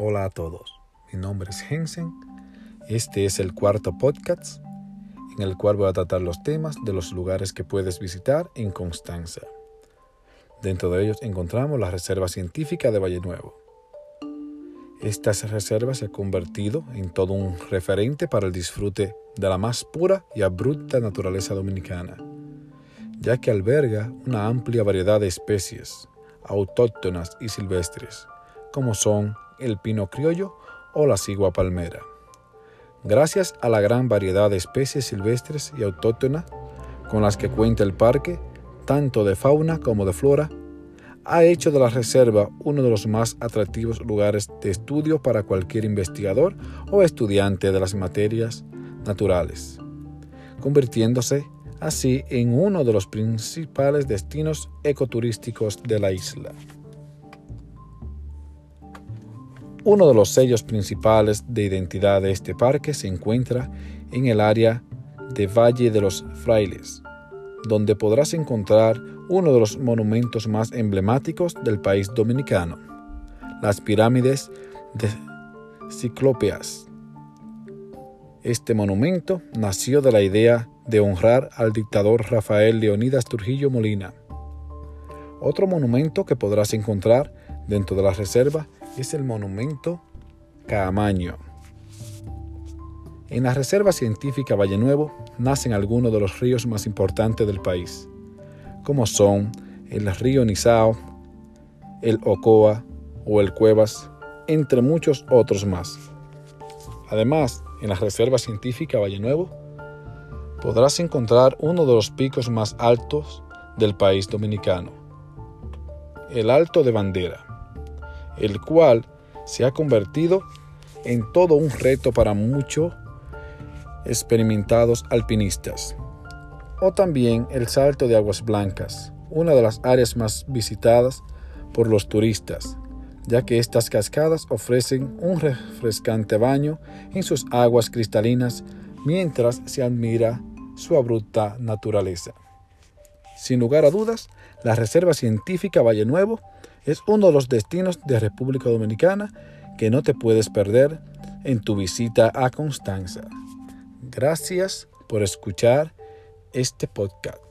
Hola a todos, mi nombre es Hensen. Este es el cuarto podcast en el cual voy a tratar los temas de los lugares que puedes visitar en Constanza. Dentro de ellos encontramos la Reserva Científica de Valle Nuevo. Esta reserva se ha convertido en todo un referente para el disfrute de la más pura y abrupta naturaleza dominicana, ya que alberga una amplia variedad de especies autóctonas y silvestres, como son el pino criollo o la cigua palmera. Gracias a la gran variedad de especies silvestres y autóctonas con las que cuenta el parque, tanto de fauna como de flora, ha hecho de la reserva uno de los más atractivos lugares de estudio para cualquier investigador o estudiante de las materias naturales, convirtiéndose así en uno de los principales destinos ecoturísticos de la isla. Uno de los sellos principales de identidad de este parque se encuentra en el área de Valle de los Frailes, donde podrás encontrar uno de los monumentos más emblemáticos del país dominicano, las pirámides de Ciclópeas. Este monumento nació de la idea de honrar al dictador Rafael Leonidas Trujillo Molina. Otro monumento que podrás encontrar dentro de la reserva es el monumento Caamaño. En la Reserva Científica Valle Nuevo nacen algunos de los ríos más importantes del país, como son el río Nizao, el Ocoa o el Cuevas, entre muchos otros más. Además, en la Reserva Científica Valle Nuevo podrás encontrar uno de los picos más altos del país dominicano, el Alto de Bandera el cual se ha convertido en todo un reto para muchos experimentados alpinistas. O también el Salto de Aguas Blancas, una de las áreas más visitadas por los turistas, ya que estas cascadas ofrecen un refrescante baño en sus aguas cristalinas mientras se admira su abrupta naturaleza. Sin lugar a dudas, la Reserva Científica Valle Nuevo es uno de los destinos de República Dominicana que no te puedes perder en tu visita a Constanza. Gracias por escuchar este podcast.